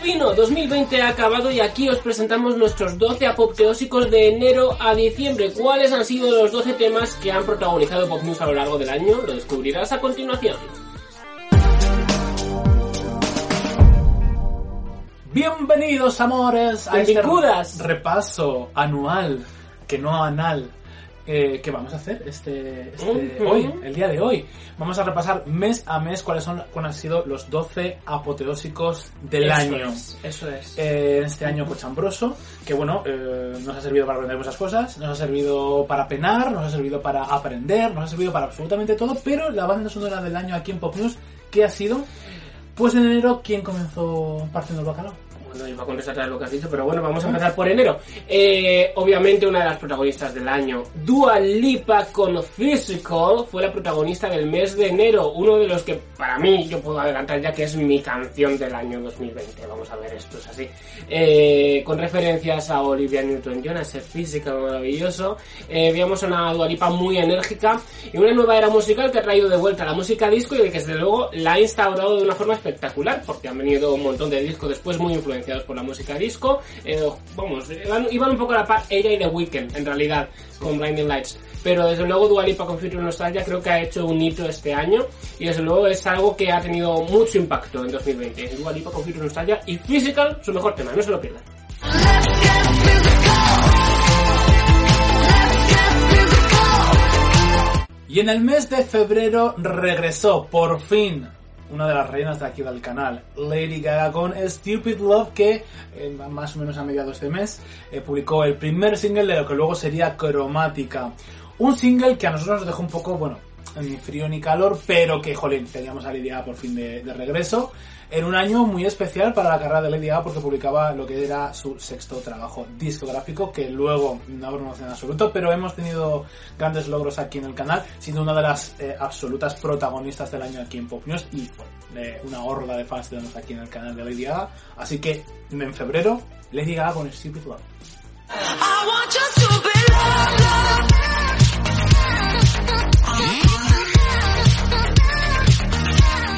Y se vino, 2020 ha acabado y aquí os presentamos nuestros 12 apoteósicos de enero a diciembre. ¿Cuáles han sido los 12 temas que han protagonizado Pop News a lo largo del año? Lo descubrirás a continuación. Bienvenidos, amores, a este repaso anual, que no anal, eh, que vamos a hacer este, este hoy, el día de hoy. Vamos a repasar mes a mes cuáles son cuáles han sido los 12 apoteósicos del Eso año. es, eso es. Eh, este año cochambroso, que bueno, eh, nos ha servido para aprender muchas cosas, nos ha servido para penar, nos ha servido para aprender, nos ha servido para absolutamente todo, pero la banda sonora del año aquí en Pop News, ¿qué ha sido? Pues en enero, ¿quién comenzó partiendo el bacalao? Bueno, iba a contestar lo que has dicho, pero bueno, vamos a empezar por enero. Eh, obviamente una de las protagonistas del año, Dua Lipa con Physical, fue la protagonista del mes de enero, uno de los que para mí yo puedo adelantar ya que es mi canción del año 2020. Vamos a ver, esto es así. Eh, con referencias a Olivia Newton-John, ese Physical maravilloso. Eh, veíamos una Dua Lipa muy enérgica y una nueva era musical que ha traído de vuelta la música disco y que desde luego la ha instaurado de una forma espectacular porque han venido un montón de discos después muy influenciados por la música disco. Eh, vamos, iban, iban un poco a la par ella y The Weeknd en realidad con Blinding Lights. Pero desde luego Dua Lipa con Future Nostalgia creo que ha hecho un hito este año y desde luego es algo que ha tenido mucho impacto en 2020. Dua Lipa con Future Nostalgia y Physical, su mejor tema, no se lo pierdan. Y en el mes de febrero regresó por fin una de las reinas de aquí del canal, Lady Gaga con Stupid Love, que eh, más o menos a mediados de mes eh, publicó el primer single de lo que luego sería Cromática. Un single que a nosotros nos dejó un poco, bueno, ni frío ni calor, pero que, jolín, teníamos a Lady Gaga por fin de, de regreso. En un año muy especial para la carrera de Lady Gaga porque publicaba lo que era su sexto trabajo discográfico, que luego no promoción en absoluto, pero hemos tenido grandes logros aquí en el canal, siendo una de las eh, absolutas protagonistas del año aquí en Pop News y bueno, de una horda de fans tenemos aquí en el canal de Lady Gaga. Así que en febrero, Lady Gaga con Stupid Love. I want your stupid love, love.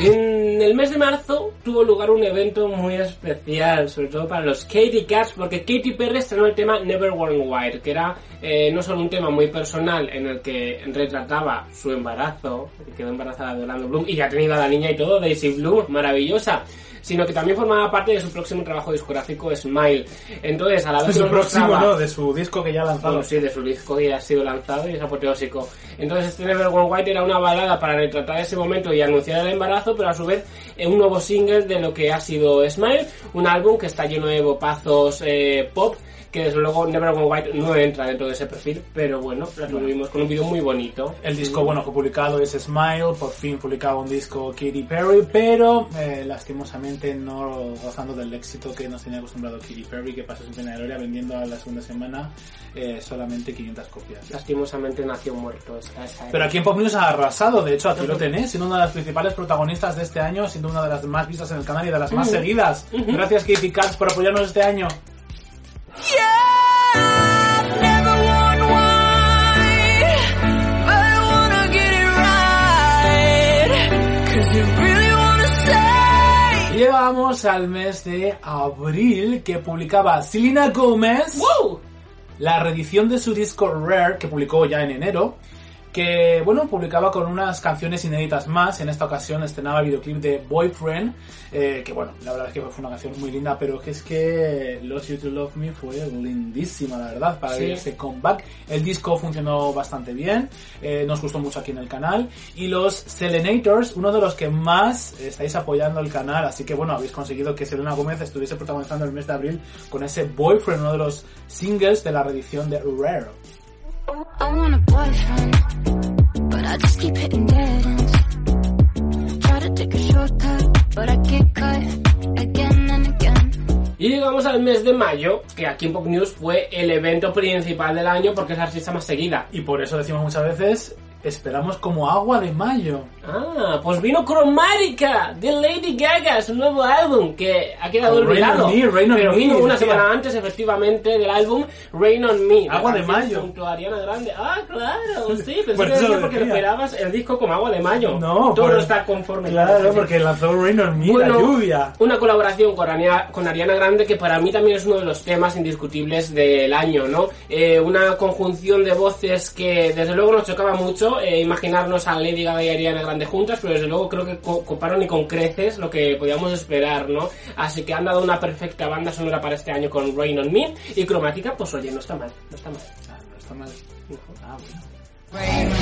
En el mes de marzo tuvo lugar un evento muy especial, sobre todo para los Katy Cats, porque Katy Perry estrenó el tema Never Worn White, que era eh, no solo un tema muy personal en el que retrataba su embarazo, que quedó embarazada de Orlando Bloom y ya ha tenido a la niña y todo, Daisy Bloom, maravillosa, sino que también formaba parte de su próximo trabajo discográfico Smile. Entonces, a la vez De su próximo, ¿no? De su disco que ya ha lanzado. bueno, sí, de su disco que ya ha sido lanzado y es apoteósico. Entonces este Never Worn White era una balada para retratar ese momento y anunciar el embarazo, pero a su vez eh, un nuevo single de lo que ha sido Smile, un álbum que está lleno de bopazos eh, pop, que desde luego Never Worn White no entra dentro de ese perfil, pero bueno, la tuvimos con un vídeo muy bonito. El disco, bueno, que publicado es Smile, por fin publicaba un disco Katy Perry, pero eh, lastimosamente no gozando del éxito que nos tenía acostumbrado Katy Perry, que pasó sin pena de gloria vendiendo a la segunda semana eh, solamente 500 copias. Lastimosamente nació muerto Pero aquí en Pop News ha arrasado, de hecho aquí lo tenéis, siendo una de las principales protagonistas de este año, siendo una de las más vistas en el canal y de las más seguidas. Gracias Katy Cats por apoyarnos este año. Say. Llegamos al mes de abril que publicaba Selena Gomez. ¡Wow! la reedición de su disco Rare, que publicó ya en enero, que, bueno, publicaba con unas canciones inéditas más. En esta ocasión estrenaba el videoclip de Boyfriend, eh, que, bueno, la verdad es que fue una canción muy linda, pero que es que Lost You to Love Me fue lindísima, la verdad, para Sí. ver ese comeback. El disco funcionó bastante bien, eh, nos gustó mucho aquí en el canal. Y los Selenators, uno de los que más estáis apoyando el canal, así que, bueno, habéis conseguido que Selena Gómez estuviese protagonizando el mes de abril con ese Boyfriend, uno de los singles de la reedición de Rare. Y llegamos al mes de mayo, que aquí en Pop News fue el evento principal del año porque es la fiesta más seguida. Y por eso decimos muchas veces esperamos como agua de mayo. Ah, pues vino Chromatica de Lady Gaga, su nuevo álbum, que ha quedado Con Rain olvidado. on Me, Rain on pero Me, vino una semana antes, efectivamente, del álbum Rain on Me. Agua de canción mayo. Junto a Ariana Grande. Ah, claro, sí, pensé Por que porque esperabas el disco como agua de mayo. No, Todo por- está conforme. Claro, porque lanzó Rain on Me, la lluvia. Una colaboración con, Ania- con Ariana Grande que para mí también es uno de los temas indiscutibles del año, ¿no? Eh, una conjunción de voces que desde luego nos chocaba mucho eh, imaginarnos a Lady Gaga y Ariana Grande juntas, pero desde luego creo que co- coparon y con creces lo que podíamos esperar, ¿no? Así que han dado una perfecta banda sonora para este año con Rain on Me y cromática, pues oye, no está mal, no está mal. Ah, no está mal. Ah, bueno.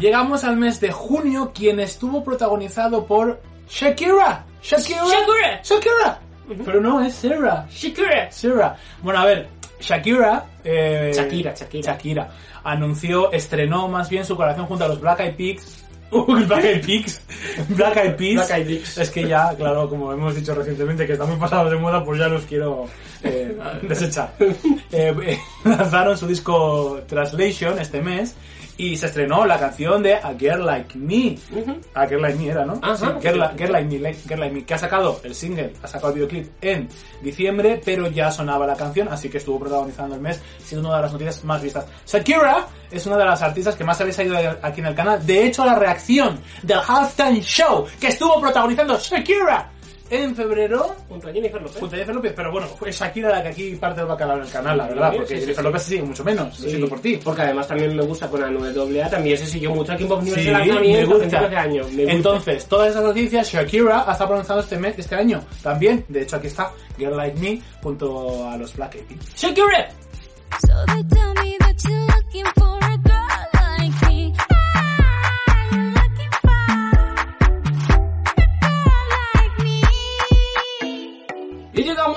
Llegamos al mes de junio, quien estuvo protagonizado por Shakira. Shakira. Shakira. Shakira. Pero no, es Sarah. Shakira. Sarah. Bueno, a ver, Shakira. eh, Shakira, Shakira. Shakira. Anunció, estrenó más bien su colaboración junto a los Black Eyed Peas. Black Eyed Peas. Black Eyed Peas. Black Eyed Peas. Es que ya, claro, como hemos dicho recientemente, que están muy pasados de moda, pues ya los quiero eh, desechar. Eh, eh, lanzaron su disco Translation este mes y se estrenó la canción de A Girl Like Me. Ujú. A Girl Like Me era, ¿no? Ajá. Sí, Girl, Li- Girl Like Me, Like- Girl Like Me, que ha sacado el single, ha sacado el videoclip en diciembre, pero ya sonaba la canción, así que estuvo protagonizando el mes, siendo una de las noticias más vistas. Shakira es una de las artistas que más habéis ido aquí en el canal. De hecho, la reacción del Halftime Show que estuvo protagonizando Shakira en febrero Junto a Jennifer Lopez. junto a Jennifer López, pero bueno, fue Shakira la que aquí parte del bacalao en el canal, la verdad, Sí, porque sí, sí, Jennifer sí. López sí, mucho menos, lo siento por ti. Porque además también me gusta con la AA, también se siguió mucho aquí en Pop News Sí, el me gusta. de año. Me gusta. Entonces, todas esas noticias, Shakira ha estado pronunciando este mes, este año también. De hecho, aquí está Girl Like Me junto a los Black Eyed Peas. Shakira. So they tell me that you're looking for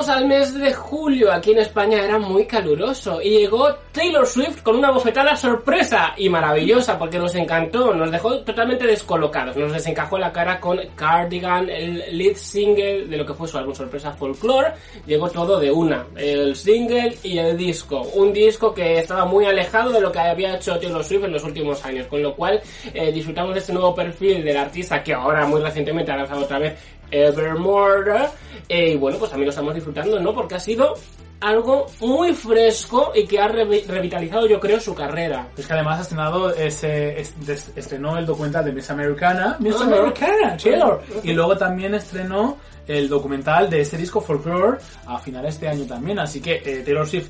al mes de julio. Aquí en España era muy caluroso. Y llegó Taylor Swift con una bofetada sorpresa y maravillosa porque nos encantó. Nos dejó totalmente descolocados. Nos desencajó la cara con Cardigan, el lead single de lo que fue su álbum sorpresa Folklore. Llegó todo de una. El single y el disco. Un disco que estaba muy alejado de lo que había hecho Taylor Swift en los últimos años. Con lo cual eh, disfrutamos de este nuevo perfil del artista que ahora muy recientemente ha lanzado otra vez Evermore. Eh, y bueno, pues también lo estamos disfrutando, ¿no? Porque ha sido algo muy fresco y que ha revi- revitalizado, yo creo, su carrera. Es que además ha estrenado ese, estrenó el documental de Miss Americana, Miss Ajá. Americana, Taylor. Y luego también estrenó el documental de ese disco Folklore a finales de año también. Así que eh, Taylor Swift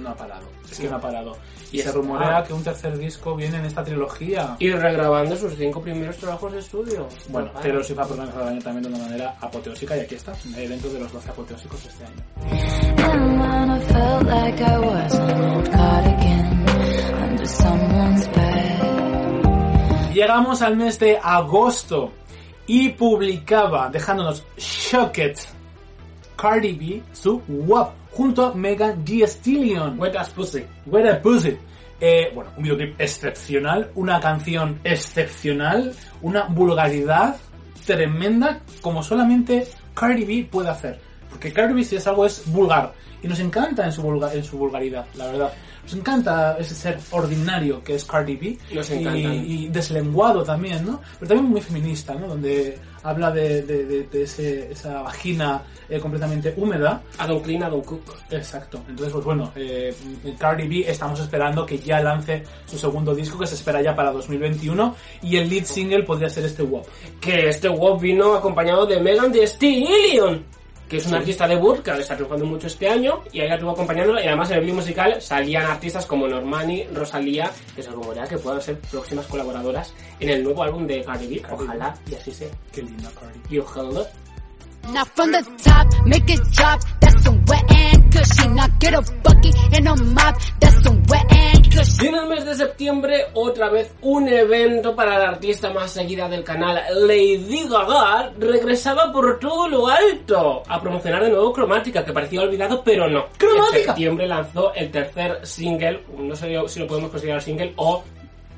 no ha parado, es que no ha parado. Y Y se rumorea que un tercer disco viene en esta trilogía. Y regrabando sus cinco primeros trabajos de estudio. Bueno. Taylor Swift ha protagonizado el año también de una manera apoteósica y aquí está, dentro de los 12 apoteósicos de este año. Llegamos al mes de agosto y publicaba, dejándonos shocked, Cardi B, su WAP, junto a Megan Thee Stallion. Wet as Pussy. Where I Pussy. Eh, bueno, un videoclip excepcional, una canción excepcional, una vulgaridad tremenda como solamente Cardi B puede hacer. Porque Cardi B si es algo es vulgar y nos encanta en su, vulga- en su vulgaridad, la verdad. Nos encanta ese ser ordinario que es Cardi B Nos y, y deslenguado también, ¿no? Pero también muy feminista, ¿no? Donde habla de, de- de- de ese- esa vagina eh, completamente húmeda don't clean, cook. Exacto. Entonces, pues bueno, eh, Cardi B estamos esperando que ya lance su segundo disco que se espera ya para 2021 y el lead single podría ser este WAP. Que este WOP vino acompañado de Megan Thee Stallion. Que es una artista debut que está triunfando mucho este año y ella estuvo acompañándola y además en el video musical salían artistas como Normani, Rosalía, que se rumorea que puedan ser próximas colaboradoras en el nuevo álbum de Cardi B. Cardi B. Ojalá y así sea. Qué linda Cardi. Y ojalá. Now from the top, make it drop. That's some wet and cushy. Now get a bucket and a mop. That's some wet and cushy. Y en el mes de septiembre, otra vez un evento para la artista más seguida del canal, Lady Gaga, regresaba por todo lo alto a promocionar de nuevo Cromática, que parecía olvidado, pero no. ¡Cromática! En septiembre lanzó el tercer single, no sé si lo podemos considerar single, o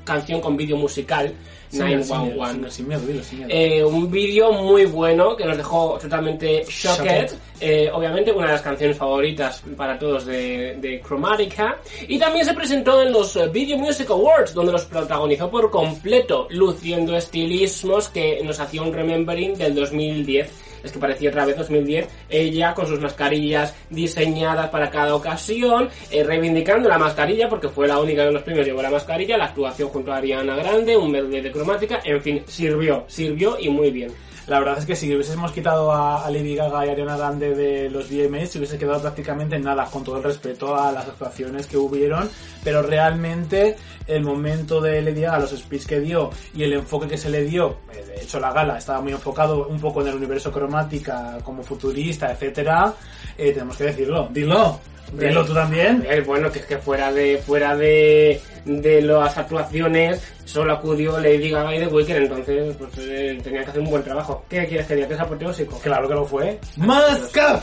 canción con vídeo musical, Sin miedo, sin miedo, 911. Sin miedo, dilo, sin miedo. Eh, un vídeo muy bueno que nos dejó totalmente shocked. Shocked. Eh, obviamente una de las canciones favoritas para todos de, de Chromatica. Y también se presentó en los eh, Video Music Awards, donde los protagonizó por completo, luciendo estilismos que nos hacía un remembering del 2010. Es que parecía otra vez 2010, ella con sus mascarillas diseñadas para cada ocasión, eh, reivindicando la mascarilla porque fue la única de los premios que llevó la mascarilla, la actuación junto a Ariana Grande, un medley de cromática, en fin, sirvió, sirvió y muy bien. La verdad es que si hubiésemos quitado a, a Lady Gaga y Ariana Grande de los VMAs, se hubiese quedado prácticamente en nada, con todo el respeto a las actuaciones que hubieron, pero realmente el momento de Lady Gaga, los speech que dio y el enfoque que se le dio, eh, de hecho la gala estaba muy enfocado un poco en el universo cromática como futurista, etcétera, eh, tenemos que decirlo, dilo, dilo tú también. Eh, bueno, que es que fuera de fuera de, de las actuaciones solo acudió Lady Gaga y The Weeknd, entonces pues, eh, tenía que hacer un buen trabajo. ¿Qué quieres que diga? ¿Que es apoteósico? Claro que lo fue. ¡Mask up!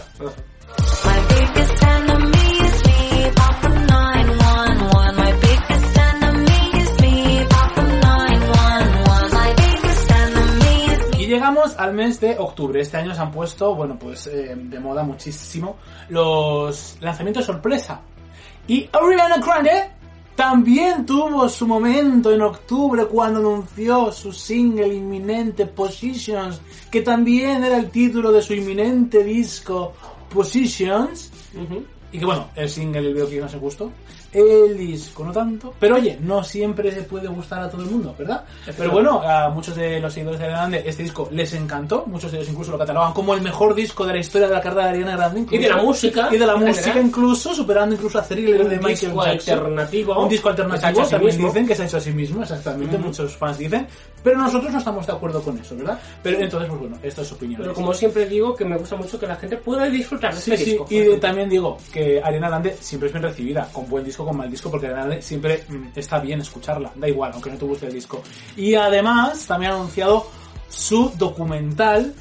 Y llegamos al mes de octubre. Este año se han puesto, bueno, pues eh, de moda muchísimo los lanzamientos sorpresa. Y Ariana Grande también tuvo su momento en octubre cuando anunció su single inminente Positions, que también era el título de su inminente disco Positions. Y que bueno, el single el videoclip no se gustó. El disco no tanto. Pero oye, no siempre se puede gustar a todo el mundo, ¿verdad? Pero bueno, a muchos de los seguidores de Ariana Grande este disco les encantó. Muchos de ellos incluso lo catalogan como el mejor disco de la historia de la carrera de Ariana Grande. Y de incluso. la música. Y de la música general. incluso, superando incluso a Thriller Un de Michael disco Jackson. alternativo. Un disco alternativo, sí también mismo. dicen que se ha hecho a sí mismo, exactamente, muchos fans dicen. Pero nosotros no estamos de acuerdo con eso, ¿verdad? Pero entonces, pues bueno, esto es opinión. Pero como siempre digo, que me gusta mucho que la gente pueda disfrutar de Sí, este sí, disco. y también digo que Ariana Grande siempre es bien recibida, con buen disco, con mal disco, porque siempre mm, está bien escucharla, da igual, aunque no te guste el disco. Y además también ha anunciado su documental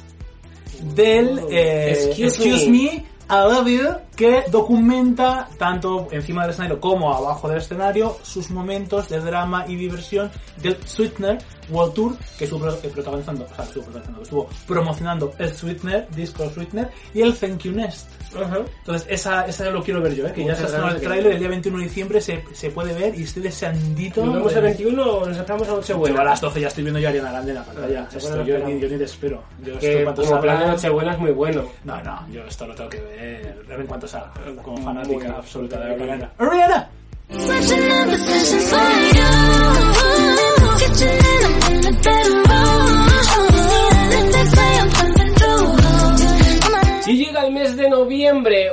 del eh, Excuse Excuse, Me. me. I Love You, que documenta tanto encima del escenario como abajo del escenario sus momentos de drama y diversión del Sweetener World Tour que estuvo pro- protagonizando, o sea, estuvo protagonizando, estuvo promocionando el Sweetener, disco Sweetener y el Thank You Next. Ajá. Entonces, esa, esa lo quiero ver yo, ¿eh? que ya se estrenó el tráiler el día 21 de diciembre, se, se puede ver y estoy deseandito. ¿Nos vemos el de- 21 o nos esperamos a Yo a Nochebuena? las 12 ya estoy viendo yo a Ariana Grande en la pantalla. Ah, Esto yo, ni, yo ni te espero. Yo esto Que cuanto como plan de Nochebuena es muy bueno. No, no, yo esto lo tengo que ver en cuanto salga. Como Muy fanática absoluta de Ariana. ¡Ariana!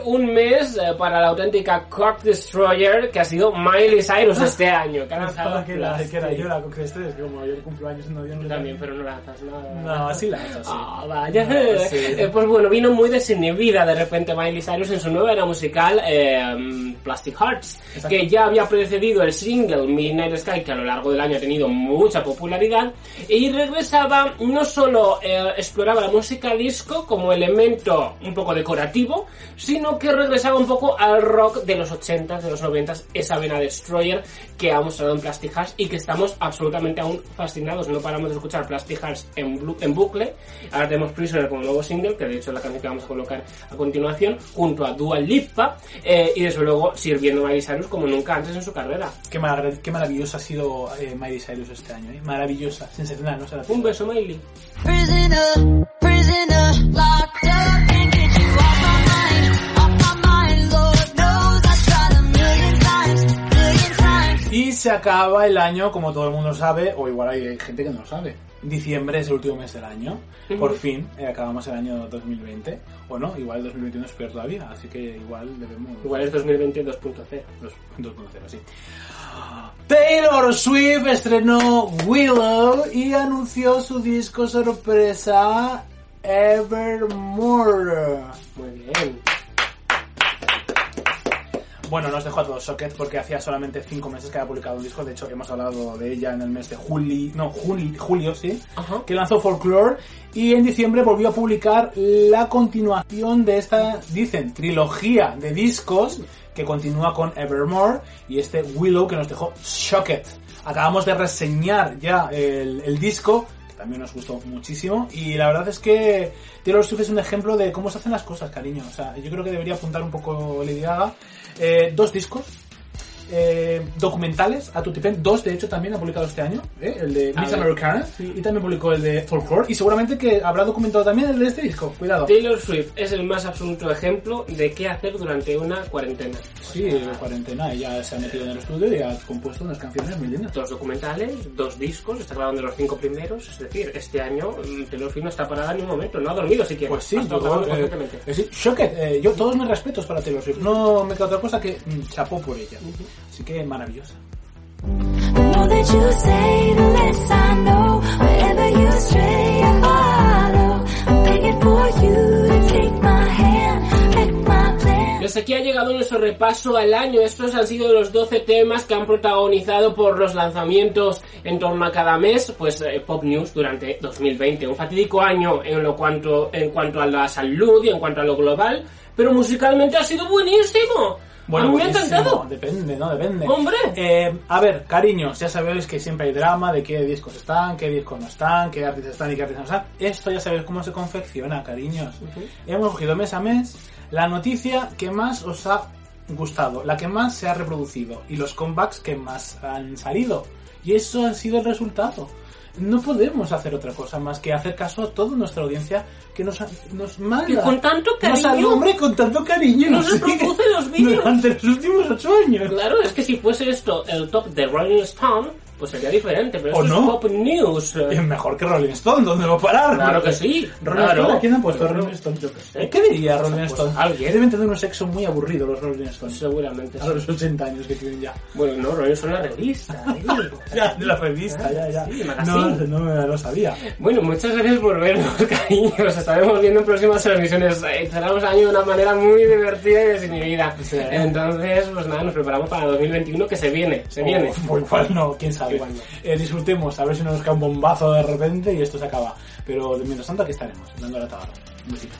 Un mes eh, para la auténtica Cock Destroyer que ha sido Miley Cyrus este año. Que ha lanzado que era, que era yo la que este, como yo cumplo años en noviembre. También, pero no lanzas nada. No, así la haces, sí. Ah, vaya. No, sí. Eh, pues bueno, vino muy desinhibida de repente Miley Cyrus en su nueva era musical eh, Plastic Hearts, Exacto. que ya había precedido el single Midnight Sky, que a lo largo del año ha tenido mucha popularidad, y regresaba, no solo eh, exploraba la música disco como elemento un poco decorativo, sino que regresaba un poco al rock de los 80s, de los 90s, esa vena Destroyer que ha mostrado en Plastic Hearts y que estamos absolutamente aún fascinados. No paramos de escuchar Plastic Hearts en, blu- en bucle. Ahora tenemos Prisoner como nuevo single, que de hecho es la canción que vamos a colocar a continuación, junto a Dua Lipa, eh, y desde luego sirviendo a Miley Cyrus como nunca antes en su carrera. Qué, marav- qué maravillosa ha sido eh, Miley Cyrus este año, ¿eh? Maravillosa, sensacional, ¿no? Se la Un beso, Miley. Prisoner, prisoner, locked up, se acaba el año, como todo el mundo sabe, o igual hay gente que no lo sabe. Diciembre es el último mes del año. Por fin eh, acabamos el año 2020. O no, igual el 2021 es peor todavía. Así que igual debemos. Igual es 2020 2.0. Dos- 2.0, sí. Taylor Swift estrenó Willow y anunció su disco sorpresa Evermore. Muy bien. Bueno, nos dejó a todos socket porque hacía solamente 5 meses que había publicado un disco. De hecho, hemos hablado de ella en el mes de julio, no, juli- julio, sí, Ajá. que lanzó Folklore. Y en diciembre volvió a publicar la continuación de esta, dicen, trilogía de discos que continúa con Evermore y este Willow que nos dejó Shocket. acabamos de reseñar ya el, el disco, también nos gustó muchísimo, y la verdad es que Taylor Swift es un ejemplo de cómo se hacen las cosas, cariño. O sea, yo creo que debería apuntar un poco Lady Gaga. Eh, dos discos, eh, documentales a Tutipen, dos de hecho también ha publicado este año, ¿eh? el de Miss. Americana y también publicó el de Folklore y seguramente que habrá documentado también el de este disco, cuidado. Taylor Swift es el más absoluto ejemplo de qué hacer durante una cuarentena. Sí, de cuarentena, ella se ha metido en el estudio y ha compuesto unas canciones muy lindas. Dos documentales, dos discos, está grabando los cinco primeros, es decir, este año mm, Taylor Swift no está parada ni un momento, no ha dormido siquiera. Pues sí, yo, eh, eh, sí, Shocked, eh, yo todos mis respetos para Taylor Swift, no me queda otra cosa que mm, chapó por ella, así que maravillosa. Pues aquí ha llegado nuestro repaso al año. Estos han sido los 12 temas que han protagonizado por los lanzamientos en torno a cada mes, pues eh, Pop News durante 2020. Un fatídico año en lo cuanto en cuanto a la salud y en cuanto a lo global, pero musicalmente ha sido buenísimo. A mí me ha buenísimo, encantado. Depende, ¿no? Depende. Hombre. Eh, a ver, cariños, ya sabéis que siempre hay drama de qué discos están, qué discos no están, qué artistas están y qué artistas no están. Esto ya sabéis cómo se confecciona, cariños. Hemos cogido mes a mes la noticia que más os ha gustado, la que más se ha reproducido y los comebacks que más han salido. Y eso ha sido el resultado. No podemos hacer otra cosa más que hacer caso a toda nuestra audiencia que nos, nos manda. Que con tanto Nos cariño- alumbra y con tanto cariño Nos sigue reproduce los vídeos. Durante los últimos ocho años. Claro, es que si fuese esto el top de Rolling Stone, pues sería diferente, pero ¿O esto no? es Pop News. Es mejor que Rolling Stone, ¿dónde va a parar? Claro que sí, Rolling claro. Stone, ¿a quién ha puesto. Rolling Stone? Yo qué sé. ¿Qué diría Pues, Rolling pues, Stone? alguien. Deben tener un sexo muy aburrido los Rolling Stones. Seguramente. A los 80 años que tienen ya. Bueno, no, Rolling Stone la revista. ¿eh? Ya, de la revista, ya, ya. Sí, no, no me lo sabía. Bueno, muchas gracias por vernos, cariños. Nos estaremos viendo en próximas transmisiones. Eh, Cerramos año de una manera muy divertida y desinhibida. Sí. Entonces, pues nada, nos preparamos para 2021 que se viene, se viene. O, o igual no, quién sabe. Eh, disfrutemos, a ver si no nos cae un bombazo de repente y esto se acaba. Pero mientras tanto aquí estaremos, dando la tabla. Un besito.